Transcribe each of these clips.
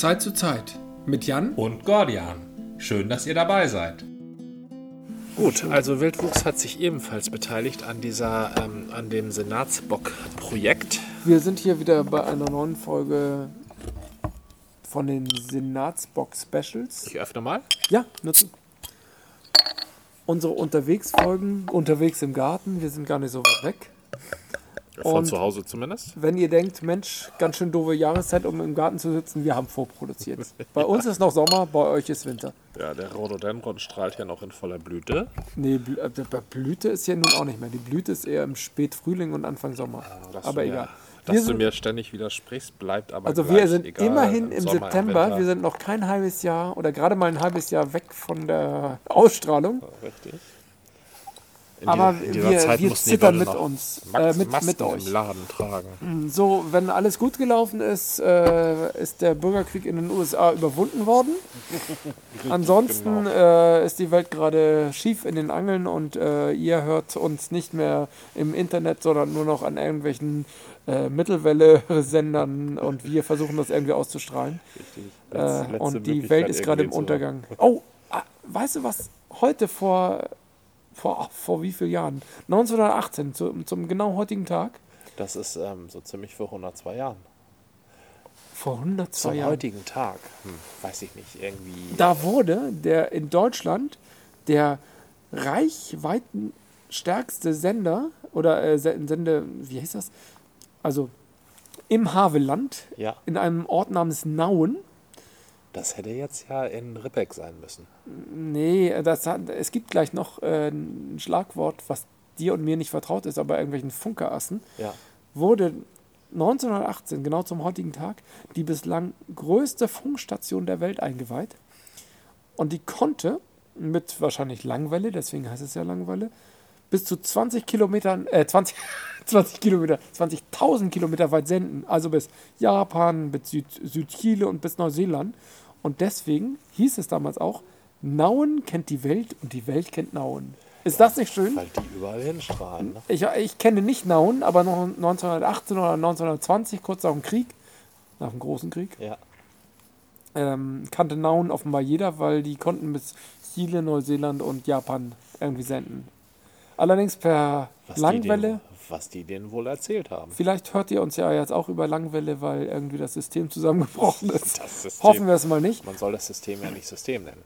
Zeit zu Zeit mit Jan und Gordian. Schön, dass ihr dabei seid. Gut, also Wildwuchs hat sich ebenfalls beteiligt an dieser, ähm, an dem Senatsbock-Projekt. Wir sind hier wieder bei einer neuen Folge von den Senatsbock Specials. Ich öffne mal. Ja, nutzen. Unsere Unterwegsfolgen, unterwegs im Garten, wir sind gar nicht so weit weg. Von Und- zu Hause zumindest. Wenn ihr denkt, Mensch, ganz schön doofe Jahreszeit, um im Garten zu sitzen, wir haben vorproduziert. Bei uns ist noch Sommer, bei euch ist Winter. Ja, der Rhododendron strahlt ja noch in voller Blüte. Nee, Blü äh, Blüte ist ja nun auch nicht mehr. Die Blüte ist eher im Spätfrühling und Anfang Sommer. Dass aber du mir, egal. Dass Wir du sind- mir ständig widersprichst, bleibt aber Also wir sind egal, immerhin im Sommer, September, Winter. wir sind noch kein halbes Jahr oder gerade mal ein halbes Jahr weg von der Ausstrahlung. Richtig. In Aber die- in dieser wir, Zeit wir mussten zittern mit uns, Max- äh, mit, Masken mit euch. im Laden tragen. So, wenn alles gut gelaufen ist, äh, ist der Bürgerkrieg in den USA überwunden worden. Ansonsten genau. äh, ist die Welt gerade schief in den Angeln und äh, ihr hört uns nicht mehr im Internet, sondern nur noch an irgendwelchen äh, Mittelwelle-Sendern und wir versuchen das irgendwie auszustrahlen. Letzte- Äh, letzte und die Welt ist gerade im Untergang. Oh, ah, weißt du was? Heute vor, vor, vor wie vielen Jahren? 1918, zu, zum genau heutigen Tag. Das ist ähm, so ziemlich vor 102 Jahren. Vor 102 Zum Jahren. heutigen Tag. Hm, weiß ich nicht, irgendwie. Da wurde der in Deutschland der reichweitenstärkste Sender oder äh, Se- Sende, wie heißt das? Also im Havelland, Ja, in einem Ort namens Nauen. Das hätte jetzt ja in Rippeck sein müssen. Nee, das hat, es gibt gleich noch äh, ein Schlagwort, was dir und mir nicht vertraut ist, aber irgendwelchen Funkerassen, Ja. wurde 1918, genau zum heutigen Tag, die bislang größte Funkstation der Welt eingeweiht. Und die konnte mit wahrscheinlich Langwelle, deswegen heißt es ja Langwelle, bis zu 20 Kilometern, äh, 20, 20 Kilometer, 20.000 Kilometer weit senden. Also bis Japan, bis Süd, Südchile und bis Neuseeland. Und deswegen hieß es damals auch, Nauen kennt die Welt und die Welt kennt Nauen. Ist das nicht schön? Weil die überall hinstrahlen. Ne? Ich, ich kenne nicht Nauen, aber noch 1918 oder 1920, kurz nach dem Krieg, nach dem großen Krieg, Ja. ähm, kannte Nauen offenbar jeder, weil die konnten bis Chile, Neuseeland und Japan irgendwie senden. Allerdings per Was Die Langwelle. denen, was die denen wohl erzählt haben. Vielleicht hört ihr uns ja jetzt auch über Langwelle, weil irgendwie das System zusammengebrochen ist. Das System. Hoffen wir es mal nicht. Man soll das System ja nicht System nennen.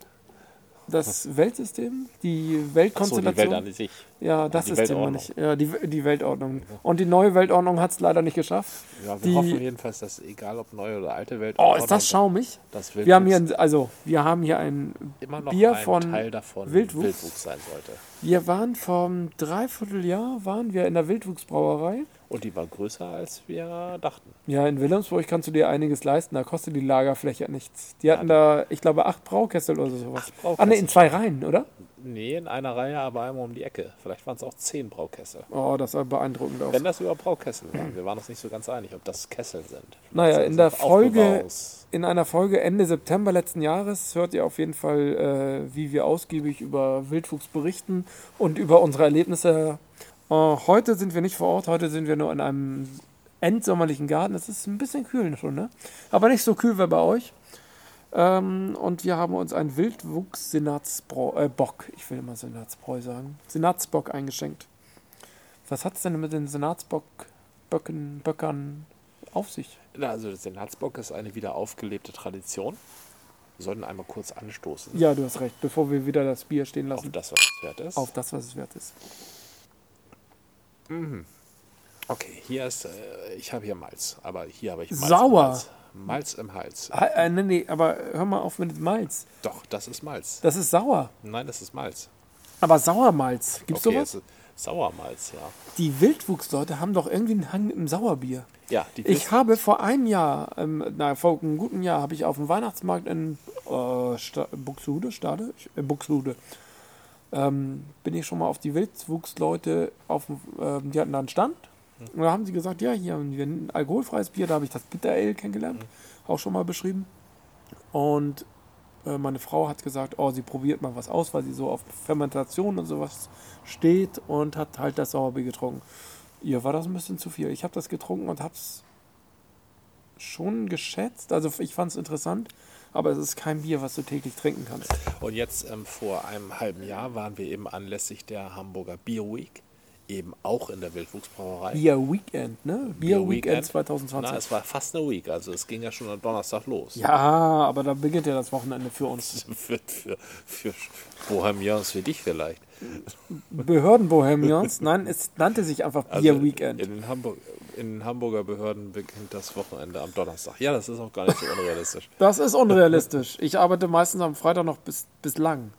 Das Weltsystem, die Ach so, die Weltkonstellation. Welt an sich. ja, das System Weltordnung. meine ich. Ja, die, die Weltordnung. Und die neue Weltordnung hat es leider nicht geschafft. Ja, wir Die- hoffen jedenfalls, dass egal ob neue oder alte Welt. Oh, ist das schaumig? Das Wir haben hier, ein- also, wir haben hier ein immer Bier ein von Teil davon Wildwuchs. Wildwuchs sein sollte. Wir waren vom Dreivierteljahr waren wir in der Wildwuchsbrauerei. Und die war größer, als wir dachten. Ja, in Wilhelmsburg kannst du dir einiges leisten, da kostet die Lagerfläche nichts. Die hatten da, ich glaube, acht Braukessel oder sowas. Acht Ah, ne, in zwei Reihen, oder? Nee, in einer Reihe, aber einmal um die Ecke. Vielleicht waren es auch zehn Braukessel. Oh, das sah beeindruckend aus. Wenn das überhaupt Braukessel waren. Wir waren uns nicht so ganz einig, ob das Kessel sind. Naja, Vielleicht in sind der Folge, in einer Folge Ende September letzten Jahres hört ihr auf jeden Fall, äh, wie wir ausgiebig über Wildwuchs berichten und über unsere Erlebnisse. Äh, heute sind wir nicht vor Ort, heute sind wir nur in einem endsommerlichen Garten. Es ist ein bisschen kühl schon, ne? Aber nicht so kühl wie bei euch. Ähm, und wir haben uns einen Wildwuchs-Senatsbock, äh, Bock, ich will immer Senatsbräu sagen, Senatsbock eingeschenkt. Was hat es denn mit den Senatsbock-Böcken, Böckern auf sich? Na, Also der Senatsbock ist eine wieder aufgelebte Tradition. Wir sollten einmal kurz anstoßen Ja, du hast recht, bevor wir wieder das Bier stehen auf lassen. das, was es wert ist. Auf das, was es wert ist. Okay, hier ist, äh, ich habe hier Malz, aber hier habe ich Malz Sauer. Im Hals. Malz im Hals. Ah, Äh, nee, nee, aber hör mal auf mit dem Malz. Doch, das ist Malz. Das ist sauer. Nein, das ist Malz. Aber Sauermalz, gibt's okay, sowas? es ist Sauermalz, ja. Die Wildwuchsleute haben doch irgendwie einen Hang im Sauerbier. Ja, die Ich habe vor einem Jahr, ähm, na, vor einem guten Jahr, habe ich auf dem Weihnachtsmarkt in äh, Sta Buxtehude, Stade, äh, Buxtehude, ähm, bin ich schon mal auf die Wildwuchsleute, auf, ähm, die hatten da einen Stand. Und da haben sie gesagt, ja, hier haben wir ein alkoholfreies Bier, da habe ich das Bitter Ale kennengelernt, auch schon mal beschrieben. Und äh, meine Frau hat gesagt, oh, sie probiert mal was aus, weil sie so auf Fermentation und sowas steht und hat halt das Sauerbier getrunken. Ihr war das ein bisschen zu viel. Ich habe das getrunken und hab's schon geschätzt. Also ich fand es interessant, aber es ist kein Bier, was du täglich trinken kannst. Und jetzt ähm, vor einem halben Jahr waren wir eben anlässlich der Hamburger Beer Week eben auch in der Wildwuchsbrauerei. Bier Weekend, ne? Bier, Beer Weekend, 2020. Na, es war fast eine Week, also es ging ja schon am Donnerstag los. ja, aber da beginnt ja das Wochenende für uns. Für, für, für Bohemians wie dich vielleicht. Behördenbohemians. Nein, es nannte sich einfach Bier Also Weekend. In den, Hamburg, in Hamburger Behörden beginnt das Wochenende am Donnerstag. Ja, das ist auch gar nicht so unrealistisch. Das ist unrealistisch. Ich arbeite meistens am Freitag noch bis, bis lang.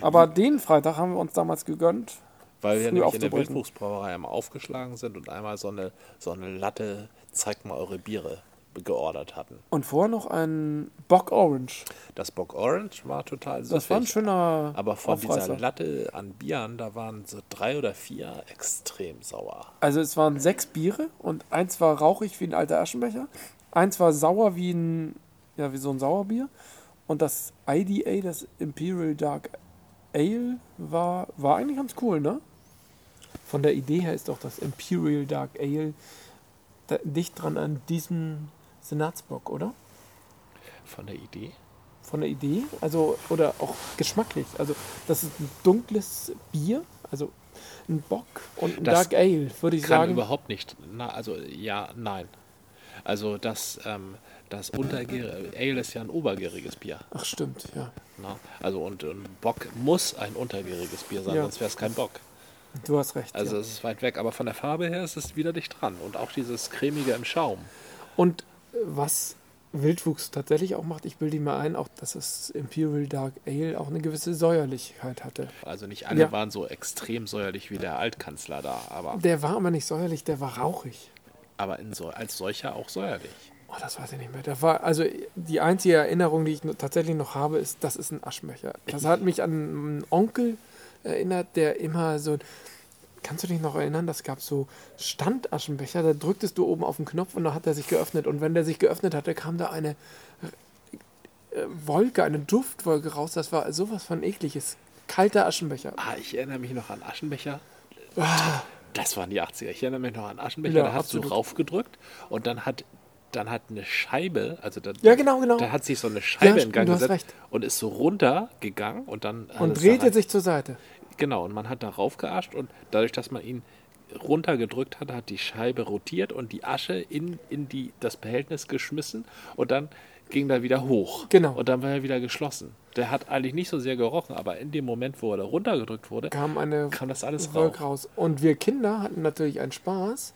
Aber den Freitag haben wir uns damals gegönnt. Weil wir nämlich in der. Wildwuchsbrauerei einmal aufgeschlagen sind und einmal so eine, so eine Latte, zeigt mal eure Biere, geordert hatten. Und vorher noch ein Bock Orange. Das Bock Orange war total süffig. Das war ein schöner Aber von dieser. Latte an Bieren, da waren so drei oder vier extrem sauer. Also es waren sechs Biere und eins war rauchig wie ein alter Aschenbecher. Eins war sauer wie ein, ja, wie so ein Sauerbier. Und das IDA, das Imperial Dark Ale, war, war eigentlich ganz cool, ne? Von der Idee her ist auch das Imperial Dark Ale da, dicht dran an diesem Senatsbock, oder? Von der Idee? Von der Idee, also oder auch geschmacklich. Also das ist ein dunkles Bier, also ein Bock und ein Das Dark Ale, würde ich Kann sagen. überhaupt nicht. Na, also ja, nein. Also das, ähm, das Untergär Ale ist ja ein obergäriges Bier. Ach stimmt, ja. Na? Also und, und Bock muss ein untergäriges Bier sein, Ja. sonst wäre es kein Bock. Du hast recht. Also ja. es ist weit weg, aber von der Farbe her ist es wieder dicht dran. Und auch dieses cremige im Schaum. Und was Wildwuchs tatsächlich auch macht, ich bilde mir ein, auch dass das Imperial Dark Ale auch eine gewisse Säuerlichkeit hatte. Also nicht alle Ja. waren so extrem säuerlich wie der Altkanzler da, aber, Der war aber nicht säuerlich, der war rauchig. aber so, als solcher auch säuerlich. Oh, das weiß ich nicht mehr. Der war, also die einzige Erinnerung, die ich tatsächlich noch habe, ist, das ist ein Aschenbecher. Das hat mich an einen Onkel erinnert, der immer so. Kannst du dich noch erinnern? Das gab so Standaschenbecher, da drücktest du oben auf den Knopf und dann hat er sich geöffnet. Und wenn der sich geöffnet hatte, kam da eine äh, Wolke, eine Duftwolke raus. Das war sowas von ekliges. Kalter Aschenbecher. Ah, ich erinnere mich noch an Aschenbecher. Das waren die 80er. Ich erinnere mich noch an Aschenbecher. Ja, da hast absolut. du raufgedrückt und dann hat dann hat eine Scheibe, also da, Ja, genau, genau. da hat sich so eine Scheibe Ja, in Gang gesetzt recht. und ist so runtergegangen und dann Und drehte da, sich zur Seite. Genau und man hat da raufgeascht und dadurch, dass man ihn runtergedrückt hat, hat die Scheibe rotiert und die Asche in, in die, das Behältnis geschmissen und dann ging da wieder hoch. Genau. Und dann war er wieder geschlossen. Der hat eigentlich nicht so sehr gerochen, aber in dem Moment, wo er da runtergedrückt wurde, Kam eine kam das alles raus. Und wir Kinder hatten natürlich einen Spaß,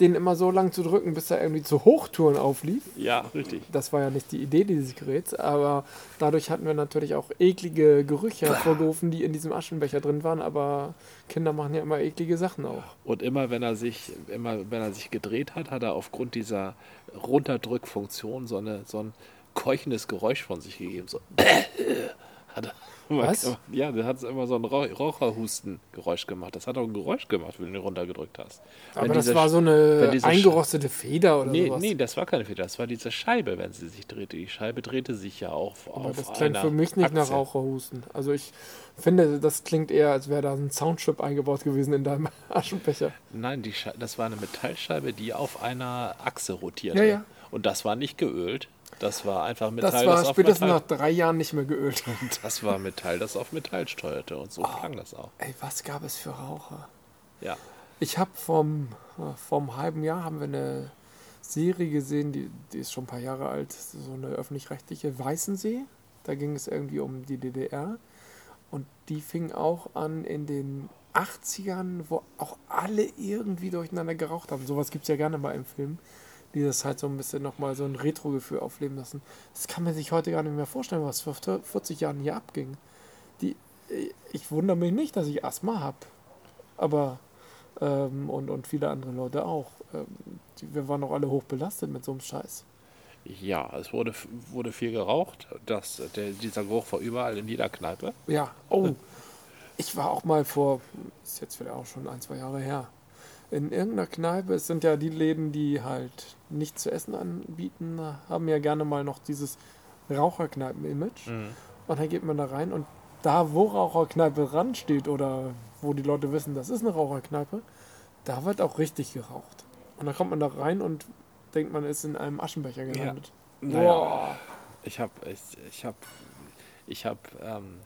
den immer so lang zu drücken, bis er irgendwie zu Hochtouren auflief. Ja, richtig. Das war ja nicht die Idee dieses Geräts, aber dadurch hatten wir natürlich auch eklige Gerüche hervorgerufen, die in diesem Aschenbecher drin waren. Aber Kinder machen ja immer eklige Sachen auch. Und immer wenn er sich, immer wenn er sich gedreht hat, hat er aufgrund dieser Runterdrückfunktion so, eine, so ein keuchendes Geräusch von sich gegeben. So. Hat immer, Was? Ja, der hat immer so ein Rauch- Raucherhusten-Geräusch gemacht. Das hat auch ein Geräusch gemacht, wenn du ihn runtergedrückt hast. Aber Wenn das diese war so eine eingerostete Feder oder Nee, sowas. nee, das war keine Feder, das war diese Scheibe, wenn sie sich drehte. Die Scheibe drehte sich ja auf, aber auf das klingt für mich nicht nach Achse. Raucherhusten. Also ich finde, das klingt eher, als wäre da ein Soundchip eingebaut gewesen in deinem Aschenbecher. Nein, die das war eine Metallscheibe, die auf einer Achse rotierte. Ja, ja. Und das war nicht geölt. Das war einfach Metall, Das war das auf spätestens Metall. nach drei Jahren nicht mehr geölt. Das war Metall, das auf Metall steuerte. Und so klang das auch. Ey, was gab es für Raucher? Ja. Ich habe vom, vom halben Jahr haben wir eine Serie gesehen, die, die ist schon ein paar Jahre alt, so eine öffentlich-rechtliche Weißensee. Da ging es irgendwie um die DDR. Und die fing auch an in den 80ern, wo auch alle irgendwie durcheinander geraucht haben. Sowas gibt es ja gerne mal im Film, die das halt so ein bisschen nochmal so ein Retro-Gefühl aufleben lassen. Das kann man sich heute gar nicht mehr vorstellen, was vor 40 Jahren hier abging. Die, ich wundere mich nicht, dass ich Asthma habe. Aber ähm, und, und viele andere Leute auch. Ähm, die, wir waren doch alle hoch belastet mit so einem Scheiß. Ja, es wurde, wurde viel geraucht. Das, der, dieser Geruch war überall in jeder Kneipe. Ja, oh. Ich war auch mal vor, ist jetzt vielleicht auch schon ein, zwei Jahre her, in irgendeiner Kneipe. Es sind ja die Läden, die halt nichts zu essen anbieten, haben ja gerne mal noch dieses Raucherkneipen-Image. Und dann geht man da rein und da, wo Raucherkneipe ran steht oder wo die Leute wissen, das ist eine Raucherkneipe, da wird auch richtig geraucht. Und dann kommt man da rein und denkt, man ist in einem Aschenbecher gelandet. Naja, Boah. ich habe ich, ich hab, ich hab, ähm,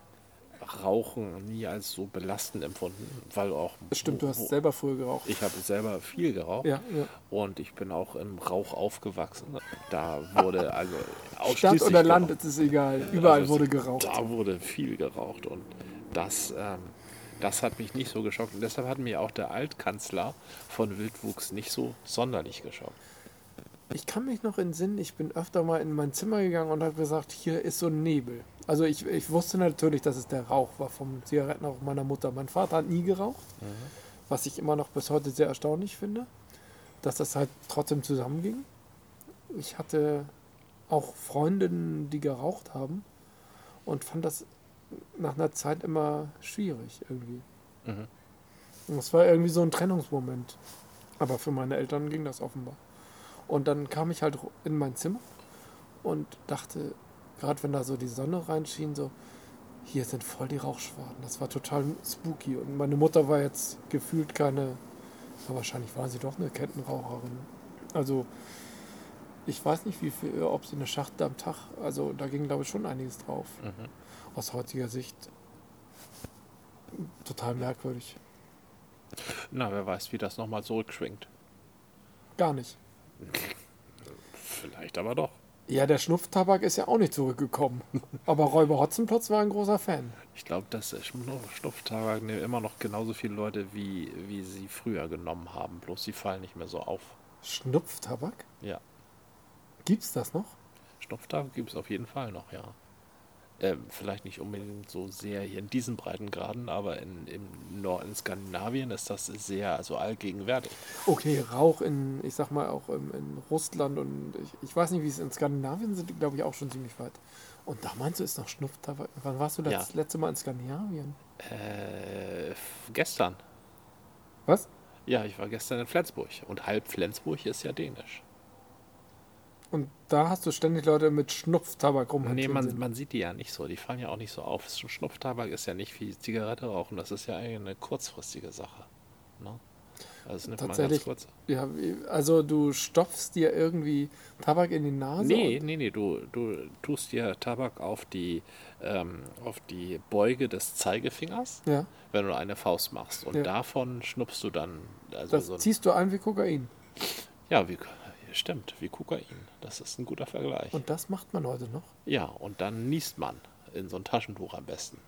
Rauchen nie als so belastend empfunden, weil auch. Stimmt, du hast selber früher geraucht. Ich habe selber viel geraucht Ja, ja. und ich bin auch im Rauch aufgewachsen. Da wurde also Stadt oder Land, geraucht. es ist egal. Überall Also, wurde geraucht. Da wurde viel geraucht und das, ähm, das hat mich nicht so geschockt. Und deshalb hat mir auch der Altkanzler von Wildwuchs nicht so sonderlich geschockt. Ich kann mich noch entsinnen, ich bin öfter mal in mein Zimmer gegangen und habe gesagt, hier ist so ein Nebel. Also ich, ich wusste natürlich, dass es der Rauch war vom Zigarettenrauch meiner Mutter. Mein Vater hat nie geraucht, was ich immer noch bis heute sehr erstaunlich finde, dass das halt trotzdem zusammenging. Ich hatte auch Freundinnen, die geraucht haben und fand das nach einer Zeit immer schwierig irgendwie. Mhm. Und es war irgendwie so ein Trennungsmoment. Aber für meine Eltern ging das offenbar. Und dann kam ich halt in mein Zimmer und dachte, gerade wenn da so die Sonne reinschien, so, hier sind voll die Rauchschwaden. Das war total spooky. Und meine Mutter war jetzt gefühlt keine, ja, wahrscheinlich war sie doch eine Kettenraucherin. Also, ich weiß nicht, wie viel, ob sie eine Schachte am Tag, also da ging, glaube ich, schon einiges drauf. Mhm. Aus heutiger Sicht total merkwürdig. Na, wer weiß, wie das nochmal zurückschwingt. Gar nicht. Vielleicht aber doch. Ja, der Schnupftabak ist ja auch nicht zurückgekommen. Aber Räuber Hotzenplotz war ein großer Fan. Ich glaube, dass der Schnupftabak nehmen immer noch genauso viele Leute, wie, wie sie früher genommen haben. Bloß sie fallen nicht mehr so auf. Schnupftabak? Ja. Gibt's das noch? Schnupftabak gibt es auf jeden Fall noch, ja. Ähm, vielleicht nicht unbedingt so sehr hier in diesen Breitengraden, aber in, im Nord in Skandinavien ist das sehr also allgegenwärtig. Okay, Rauch in, ich sag mal, auch in, in Russland und ich, ich weiß nicht, wie es in Skandinavien sind, glaube ich, auch schon ziemlich weit. Und da meinst du, ist noch Schnupftabak? Wann warst du das Ja. letzte Mal in Skandinavien? Äh, gestern. Was? Ja, ich war gestern in Flensburg. Und halb Flensburg ist ja dänisch. Und da hast du ständig Leute mit Schnupftabak Nee, rumhantieren man, man sieht die ja nicht so. Die fallen ja auch nicht so auf. Sch- Schnupftabak ist ja nicht wie Zigarette rauchen. Das ist ja eigentlich eine kurzfristige Sache. Ne? Also nimmt man ganz Tatsächlich. kurz. Ja, also du stopfst dir irgendwie Tabak in die Nase? Nee, nee, nee, du, du tust dir Tabak auf die, ähm, auf die Beuge des Zeigefingers, Ja, wenn du eine Faust machst. Und Ja. davon schnuppst du dann. Also das so, ziehst du ein wie Kokain. ja, wie, stimmt, wie Kokain. Das ist ein guter Vergleich. Und das macht man heute noch? ja, und dann niest man in so ein Taschentuch am besten.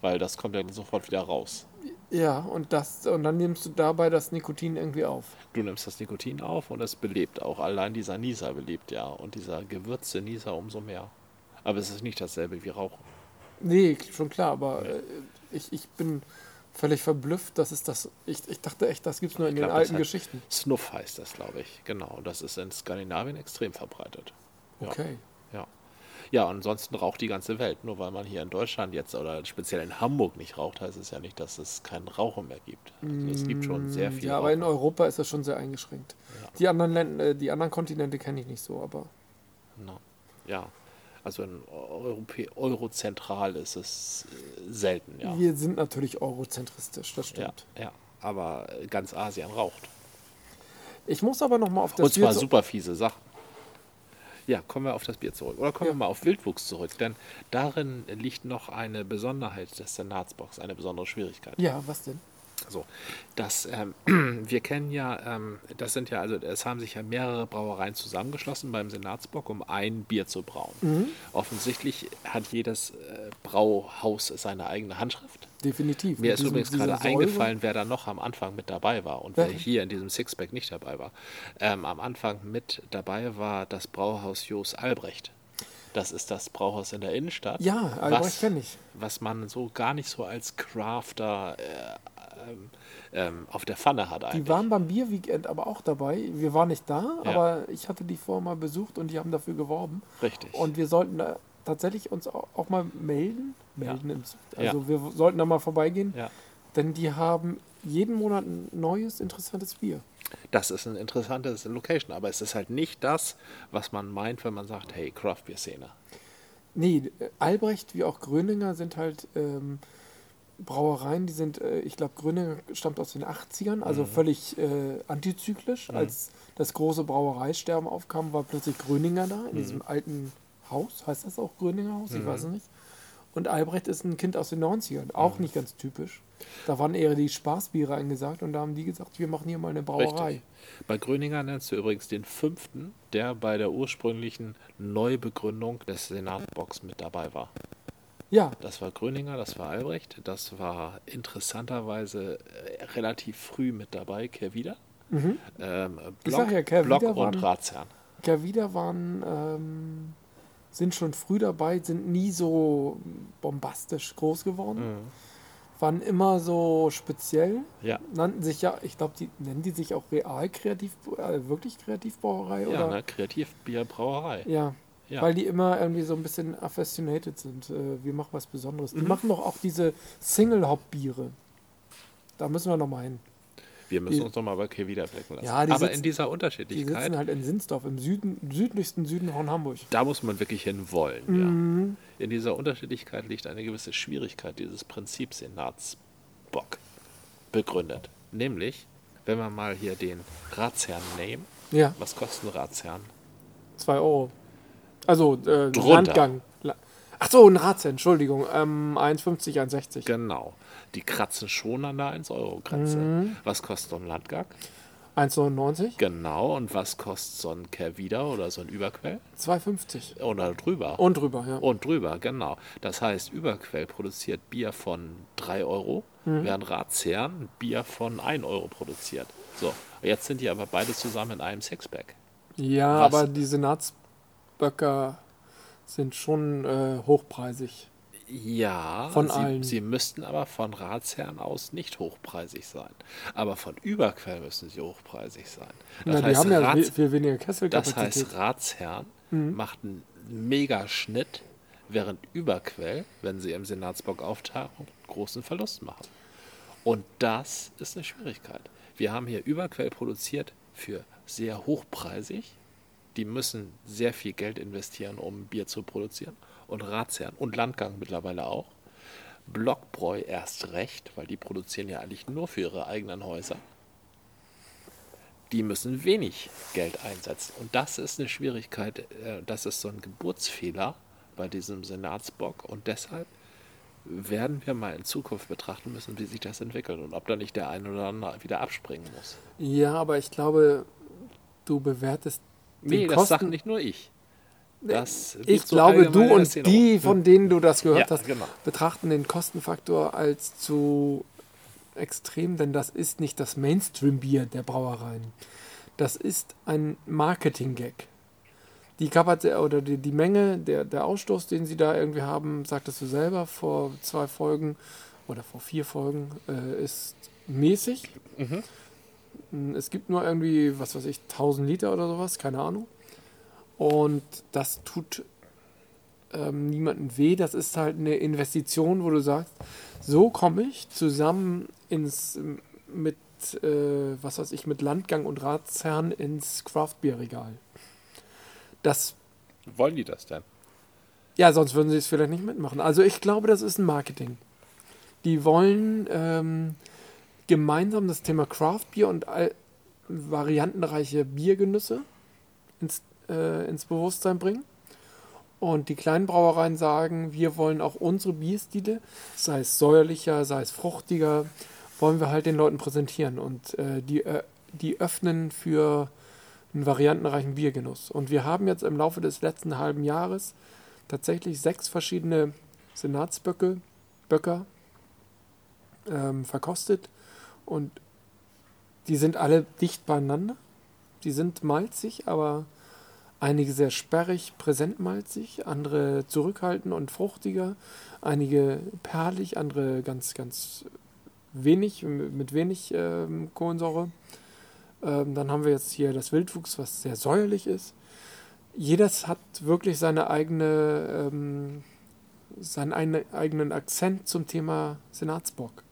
Weil das kommt ja sofort wieder raus. Ja, und das und dann nimmst du dabei das Nikotin irgendwie auf. Du nimmst das Nikotin auf und es belebt auch. Allein dieser Nieser belebt ja. Und dieser gewürzte Nieser umso mehr. Aber es ist nicht dasselbe wie Rauchen. Nee, schon klar, aber äh, ich, ich bin völlig verblüfft, dass es das. Ich, ich dachte echt, das gibt's nur in den glaub, das alten Geschichten. Snuff heißt das, glaube ich. Genau. Das ist in Skandinavien extrem verbreitet. Ja. Okay. Ja. Ja, ansonsten raucht die ganze Welt. Nur weil man hier in Deutschland jetzt oder speziell in Hamburg nicht raucht, heißt es ja nicht, dass es kein Rauchen mehr gibt. Also es gibt schon sehr viel. Mm, Ja, aber in Rauchen. Europa ist das schon sehr eingeschränkt. Ja. Die anderen Länder, äh, die anderen Kontinente kenne ich nicht so, aber Na, ja. Also in Europä Eurozentral ist es äh, selten, ja. wir sind natürlich eurozentristisch, das Ja, stimmt. ja. Aber ganz Asien raucht. Ich muss aber noch mal auf das Und zwar zu- super fiese Sachen. Ja, kommen wir auf das Bier zurück. Oder kommen Ja. wir mal auf Wildwuchs zurück. Denn darin liegt noch eine Besonderheit des Senatsbox, eine besondere Schwierigkeit. Ja, was denn? So, das, ähm, wir kennen ja, ähm, das sind ja, also es haben sich ja mehrere Brauereien zusammengeschlossen beim Senatsbock, um ein Bier zu brauen. Mhm. Offensichtlich hat jedes äh, Brauhaus seine eigene Handschrift. Definitiv. Mir ist diesem- übrigens gerade eingefallen, wer da noch am Anfang mit dabei war und wer Wer? hier in diesem Sixpack nicht dabei war. Ähm, am Anfang mit dabei war das Brauhaus Jos Albrecht. Das ist das Brauhaus in der Innenstadt. Ja, Albrecht kenne ich. was man so gar nicht so als Crafter äh, ähm, ähm, auf der Pfanne hat Die eigentlich. waren beim Bierweekend aber auch dabei. Wir waren nicht da, Ja. aber ich hatte die vorher mal besucht und die haben dafür geworben. Richtig. Und wir sollten da tatsächlich uns auch mal melden. Melden im, Ja. also wir sollten da mal vorbeigehen, denn die haben jeden Monat ein neues, interessantes Bier. Das ist ein interessantes Location, aber es ist halt nicht das, was man meint, wenn man sagt, hey, Craft Beer Szene. Nee, Albrecht wie auch Gröninger sind halt ähm, Brauereien, die sind, äh, ich glaube, Grüninger stammt aus den 80ern, also Mhm. völlig äh, antizyklisch. Als das große Brauereisterben aufkam, war plötzlich Gröninger da, in diesem alten Haus. Heißt das auch Gröninger Haus? Ich weiß es nicht. Und Albrecht ist ein Kind aus den 90ern, auch nicht ganz typisch. Da waren eher die Spaßbiere eingesagt und da haben die gesagt, wir machen hier mal eine Brauerei. Richtig. Bei Gröninger nennst du übrigens den fünften, der bei der ursprünglichen Neubegründung des Senatbox mit dabei war. Ja, Das war Gröninger, das war Albrecht, das war interessanterweise äh, relativ früh mit dabei, Kervida. Ähm, Mhm. Ich Block, sag ja, Kervida Block waren- und Ratsherrn. Kervida waren, ähm, sind schon früh dabei, sind nie so bombastisch groß geworden. Waren immer so speziell. Ja, Nannten sich ja, ich glaube, die nennen die sich auch real kreativ, äh, wirklich Kreativbrauerei ja oder? ne, Kreativbierbrauerei. Ja. Ja. Weil die immer irgendwie so ein bisschen affascinated sind. Äh, wir machen was Besonderes. Mhm. Die machen doch auch diese Single-Hop-Biere. Da müssen wir nochmal hin. Wir müssen Die- uns nochmal bei Kervida blicken lassen. Ja, die Aber sitzen- in dieser Die Unterschiedlichkeit, sitzen halt in Sinsdorf, im Süden, südlichsten Süden von Hamburg. da muss man wirklich hin wollen. Mhm. Ja. In dieser Unterschiedlichkeit liegt eine gewisse Schwierigkeit dieses Prinzips Senatsbock begründet. Nämlich, wenn wir mal hier den Ratsherrn nehmen, Ja, was kostet ein Ratsherrn? 2 Euro. Also, äh. Landgang. La Ach so, ein Ratze, Entschuldigung. Ähm, 1,50, 1,60. Genau. Die kratzen schon an der 1-Euro-Grenze. Mhm. Was kostet so ein Landgang? 1,99, Genau. Und was kostet so ein Kervida oder so ein Überquell? 2,50. Oder drüber? Und drüber, ja. Und drüber, genau. Das heißt, Überquell produziert Bier von 3 Euro, während Ratsherrn Bier von 1 Euro produziert. So, jetzt sind die aber beide zusammen in einem Sixpack. Ja, Was? aber die Senatsböcker sind schon äh, hochpreisig. Ja, Von sie, allen. sie müssten aber von Ratsherrn aus nicht hochpreisig sein. Aber von Überquell müssen sie hochpreisig sein. Das, Na, heißt, haben ja Rats, viel, viel weniger das Kesselkapazität. heißt, Ratsherrn Mhm. macht einen Megaschnitt, während Überquell, wenn sie im Senatsbock auftauchen, großen Verlust machen. Und das ist eine Schwierigkeit. Wir haben hier Überquell produziert für sehr hochpreisig. Die müssen sehr viel Geld investieren, um Bier zu produzieren. Und Ratsherrn und Landgang mittlerweile auch. Blockbräu erst recht, weil die produzieren ja eigentlich nur für ihre eigenen Häuser. Die müssen wenig Geld einsetzen. Und das ist eine Schwierigkeit, äh, das ist so ein Geburtsfehler bei diesem Senatsbock. Und deshalb werden wir mal in Zukunft betrachten müssen, wie sich das entwickelt und ob da nicht der eine oder andere wieder abspringen muss. Ja, aber ich glaube, du bewertest Nee, das sagt nicht nur ich. Das ich glaube, du und die, von denen du das gehört Ja, hast, genau. betrachten den Kostenfaktor als zu extrem, denn das ist nicht das Mainstream-Bier der Brauereien. Das ist ein Marketing-Gag. Die Kapazität oder die, die Menge, der, der Ausstoß, den sie da irgendwie haben, sagtest du selber vor zwei Folgen oder vor vier Folgen, äh, ist mäßig. Mhm. Es gibt nur irgendwie, was weiß ich, 1000 Liter oder sowas, keine Ahnung. Und das tut ähm, niemandem weh. Das ist halt eine Investition, wo du sagst, so komme ich zusammen ins mit äh, was weiß ich mit Landgang und Ratsherrn ins Craftbeer-Regal. Das Wollen die das denn? ja, sonst würden sie es vielleicht nicht mitmachen. Also ich glaube, das ist ein Marketing. Die wollen ähm, gemeinsam das Thema Craftbier und all, variantenreiche Biergenüsse ins, äh, ins Bewusstsein bringen. Und die kleinen Brauereien sagen, wir wollen auch unsere Bierstile, sei es säuerlicher, sei es fruchtiger, wollen wir halt den Leuten präsentieren. Und äh, die, äh, die öffnen für einen variantenreichen Biergenuss. Und wir haben jetzt im Laufe des letzten halben Jahres tatsächlich sechs verschiedene Senatsböcke, Böcker ähm, verkostet und die sind alle dicht beieinander. Die sind malzig, aber einige sehr sperrig, präsent malzig, andere zurückhaltend und fruchtiger, einige perlig, andere ganz, ganz wenig, mit wenig ähm, Kohlensäure. Ähm, dann haben wir jetzt hier das Wildwuchs, was sehr säuerlich ist. Jedes hat wirklich seine eigene, ähm, seinen eine- eigenen Akzent zum Thema Senatsbock.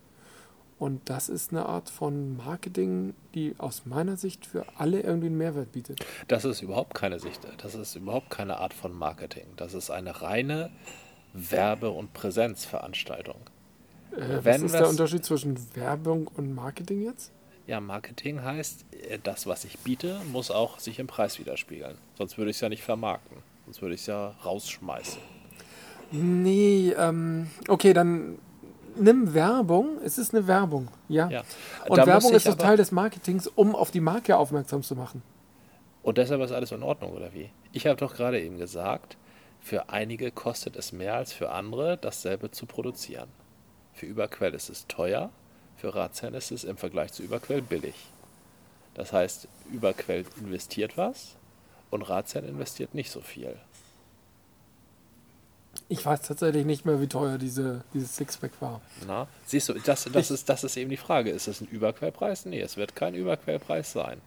Und das ist eine Art von Marketing, die aus meiner Sicht für alle irgendwie einen Mehrwert bietet. Das ist überhaupt keine Sicht, das ist überhaupt keine Art von Marketing. Das ist eine reine Werbe- und Präsenzveranstaltung. Äh, was ist der Unterschied zwischen Werbung und Marketing jetzt? Ja, Marketing heißt, äh, das, was ich biete, muss auch sich im Preis widerspiegeln. Sonst würde ich es ja nicht vermarkten. Sonst würde ich es ja rausschmeißen. Nee, ähm, okay, dann nimm Werbung. Es ist eine Werbung, ja. Ja. Und Da Werbung ist doch Teil des Marketings, um auf die Marke aufmerksam zu machen. Und deshalb ist alles in Ordnung, oder wie? Ich habe doch gerade eben gesagt, für einige kostet es mehr als für andere, dasselbe zu produzieren. Für Überquell ist es teuer, für Ratsherrn ist es im Vergleich zu Überquell billig. Das heißt, Überquell investiert was und Ratsherrn investiert nicht so viel. Ich weiß tatsächlich nicht mehr, wie teuer diese, dieses Sixpack war. Na? Siehst du, das, das, ist, das ist eben die Frage. Ist es ein Überquellpreis? Nee, es wird kein Überquellpreis sein.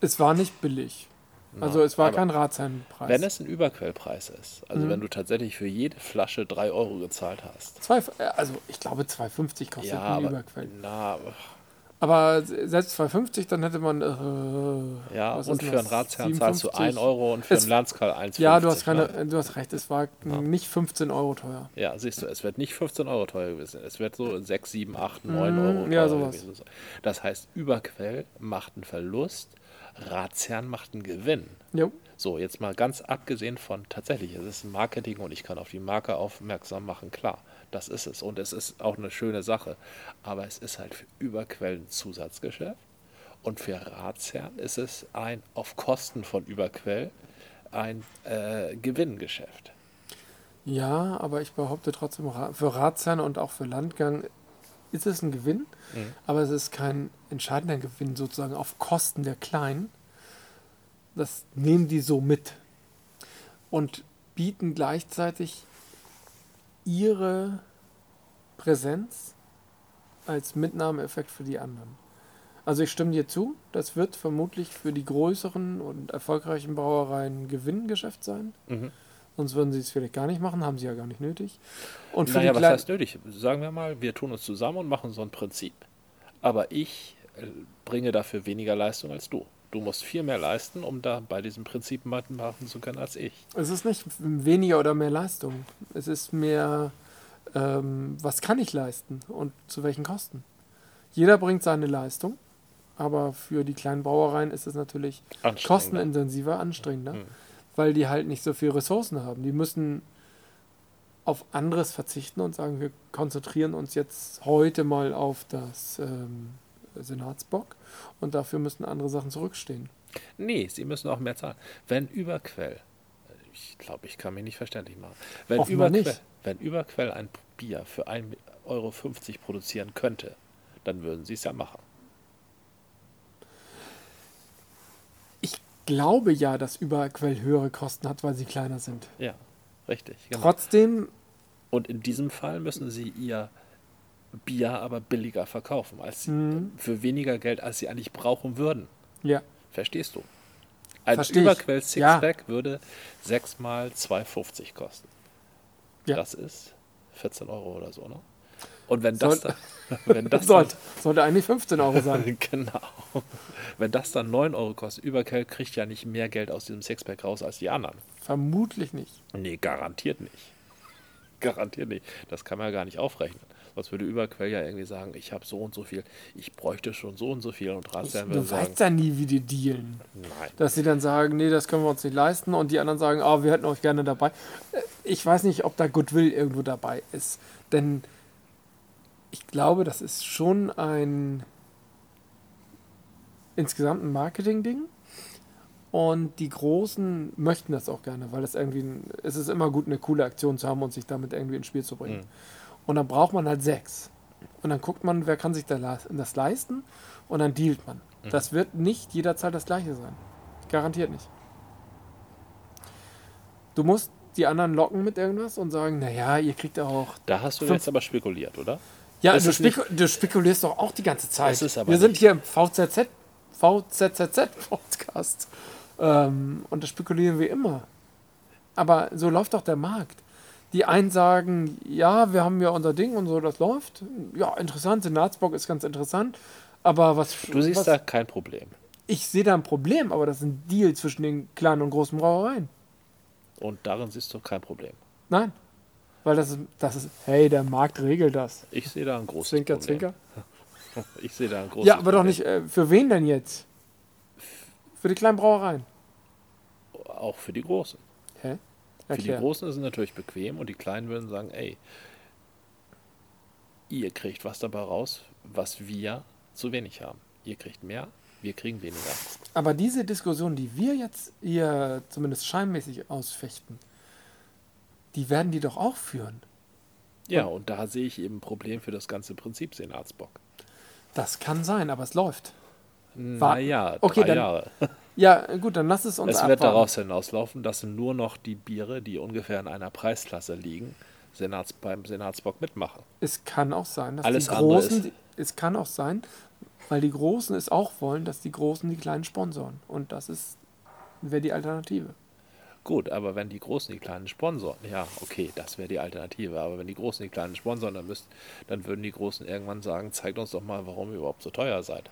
Es war nicht billig. Na, Also es war kein Ratsherrenpreis. Wenn es ein Überquellpreis ist, also Mhm. wenn du tatsächlich für jede Flasche 3 Euro gezahlt hast, Zwei, also ich glaube 2,50 kostet ja, ein Überquell. na, Aber selbst 2,50, dann hätte man. Äh, ja, und für einen? Ratsherrn zahlst du 57? 1 Euro und für Es- einen Landskal 1,50. Ja, du hast, keine, Ne? du hast recht, es war nicht 15 Euro teuer. Ja, siehst du, es wird nicht 15 Euro teuer gewesen. Es wird so 6, 7, 8, 9 Mm, Euro ja, sowas. gewesen sein. Das heißt, Überquell macht einen Verlust, Ratsherrn macht einen Gewinn. Jo. So, jetzt mal ganz abgesehen von tatsächlich, es ist ein Marketing und ich kann auf die Marke aufmerksam machen, klar, das ist es. Und es ist auch eine schöne Sache. Aber es ist halt für Überquell ein Zusatzgeschäft und für Ratsherren ist es ein auf Kosten von Überquell ein äh, Gewinngeschäft. Ja, aber ich behaupte trotzdem, für Ratsherren und auch für Landgang ist es ein Gewinn, Mhm. aber es ist kein entscheidender Gewinn sozusagen auf Kosten der Kleinen. Das nehmen die so mit und bieten gleichzeitig ihre Präsenz als Mitnahmeeffekt für die anderen. Also ich stimme dir zu, das wird vermutlich für die größeren und erfolgreichen Brauereien Gewinngeschäft sein. Mhm. Sonst würden sie es vielleicht gar nicht machen, haben sie ja gar nicht nötig. Und für Naja, die was heißt nötig? Sagen wir mal, wir tun uns zusammen und machen so ein Prinzip. Aber ich äh, bringe dafür weniger Leistung als du. Du musst viel mehr leisten, um da bei diesem Prinzip machen zu können als ich. Es ist nicht weniger oder mehr Leistung. Es ist mehr, ähm, was kann ich leisten und zu welchen Kosten. Jeder bringt seine Leistung, aber für die kleinen Brauereien ist es natürlich Anstrengender. kostenintensiver, anstrengender, Mhm. weil die halt nicht so viel Ressourcen haben. Die müssen auf anderes verzichten und sagen, wir konzentrieren uns jetzt heute mal auf das ähm, Senatsbock und dafür müssen andere Sachen zurückstehen. Nee, sie müssen auch mehr zahlen. Wenn Überquell, ich glaube, ich kann mich nicht verständlich machen, wenn Offenbar Überquell, nicht. wenn Überquell ein Bier für 1,50 Euro produzieren könnte, dann würden sie es ja machen. Ich glaube ja, dass Überquell höhere Kosten hat, weil sie kleiner sind. Ja, richtig. Genau. Trotzdem, Und in diesem Fall müssen sie ihr Bier aber billiger verkaufen, als sie, Mhm. für weniger Geld, als sie eigentlich brauchen würden. ja, Verstehst du? Ein Versteh ich. Überquell Ja. Würde 6 mal 2,50 kosten. Ja. Das ist 14 Euro oder so, ne? Und wenn das, Soll- dann, wenn das sollte, sollte eigentlich 15 Euro sein. dann, genau, wenn das dann 9 Euro kostet, Überquell kriegt ja nicht mehr Geld aus diesem Sixpack raus als die anderen. Vermutlich nicht. Nee, garantiert nicht. Garantiert nicht. Das kann man ja gar nicht aufrechnen. Sonst würde Überquell ja irgendwie sagen, ich habe so und so viel, ich bräuchte schon so und so viel und Ratsherren würde Du weißt ja nie, wie die dealen. nein. Dass sie dann sagen, nee, das können wir uns nicht leisten und die anderen sagen, ah, wir hätten euch gerne dabei. Äh, Ich weiß nicht, ob da Goodwill irgendwo dabei ist. Denn ich glaube, das ist schon ein insgesamt ein Marketing-Ding. Und die Großen möchten das auch gerne, weil es irgendwie, ein, es ist immer gut, eine coole Aktion zu haben und sich damit irgendwie ins Spiel zu bringen. Mhm. Und dann braucht man halt sechs. Und dann guckt man, wer kann sich da das leisten und dann dealt man. Das wird nicht jederzeit das gleiche sein. Garantiert nicht. Du musst die anderen locken mit irgendwas und sagen, naja, ihr kriegt auch. Da hast du jetzt aber spekuliert, oder? Ja, du, speku du spekulierst doch auch die ganze Zeit. Wir sind nicht- hier im VZZ, VZZZ-Podcast. Ähm, und das spekulieren wir immer. Aber so läuft doch der Markt. Die einen sagen, ja, wir haben ja unser Ding und so, das läuft. Ja, interessant, Senatsbock ist ganz interessant. Aber was. Du siehst was, da kein Problem. Ich sehe da ein Problem, aber das ist ein Deal zwischen den kleinen und großen Brauereien. Und darin siehst du kein Problem. Nein. Weil das ist, das ist, hey, der Markt regelt das. Ich sehe da ein großes Zwinker, Problem. zwinker. Ich sehe da ein großes Ja, aber doch Problem. nicht, äh, für wen denn jetzt? Für die kleinen Brauereien. Auch für die Großen. Hä? Für die. Großen ist es natürlich bequem und die Kleinen würden sagen, ey, ihr kriegt was dabei raus, was wir zu wenig haben. Ihr kriegt mehr, wir kriegen weniger. Aber diese Diskussion, die wir jetzt hier zumindest scheinmäßig ausfechten, die werden die doch auch führen. Ja, und da sehe ich eben ein Problem für das ganze Prinzip Senatsbock. Das kann sein, aber es läuft. Naja, Okay, drei dann- Jahre. Ja, gut, dann lass es uns Es wird abwarten. daraus hinauslaufen, dass nur noch die Biere, die ungefähr in einer Preisklasse liegen, Senats, beim Senatsbock mitmachen. Es kann auch sein, dass Alles die Großen, es kann auch sein, weil die Großen es auch wollen, dass die Großen die Kleinen sponsoren. Und das ist, wäre die Alternative. Gut, aber wenn die Großen die Kleinen sponsoren, ja, okay, das wäre die Alternative. Aber wenn die Großen die Kleinen sponsoren, dann, müsst, dann würden die Großen irgendwann sagen, zeigt uns doch mal, warum ihr überhaupt so teuer seid.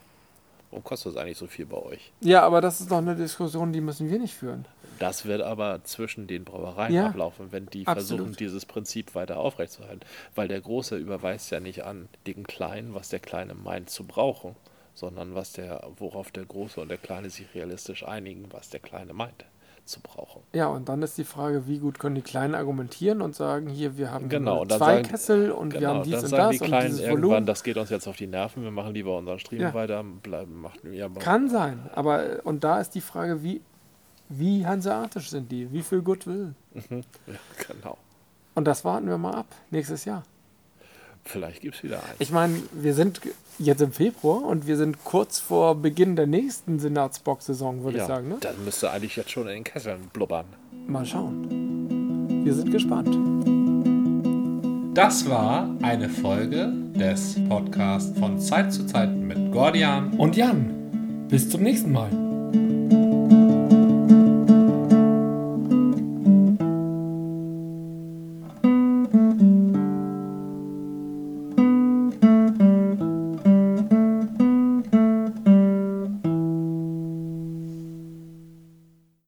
Warum kostet das eigentlich so viel bei euch? Ja, aber das ist doch eine Diskussion, die müssen wir nicht führen. Das wird aber zwischen den Brauereien Ja, ablaufen, wenn die absolut. versuchen, dieses Prinzip weiter aufrechtzuerhalten. Weil der Große überweist ja nicht an den Kleinen, was der Kleine meint zu brauchen, sondern was der, worauf der Große und der Kleine sich realistisch einigen, was der Kleine meint zu brauchen. Ja, und dann ist die Frage, wie gut können die Kleinen argumentieren und sagen, hier, wir haben Genau, zwei sagen- Kessel und wir Genau, haben dies dann und sagen das die und dieses irgendwann, Volumen. das geht uns jetzt auf die Nerven, wir machen lieber unseren Stream Ja. weiter, bleiben, machen, ja, Kann sein, aber und da ist die Frage, wie, wie hanseatisch sind die? Wie viel Goodwill? ja, genau. Und das warten wir mal ab, nächstes Jahr. Vielleicht gibt es wieder einen. Ich meine, wir sind jetzt im Februar und wir sind kurz vor Beginn der nächsten Senatsbox-Saison, würde ja, ich sagen. Ne? Dann müsste eigentlich jetzt schon in den Kesseln blubbern. Mal schauen. Wir sind gespannt. Das war eine Folge des Podcasts von Zeit zu Zeit mit Gordian Und Jan, bis zum nächsten Mal.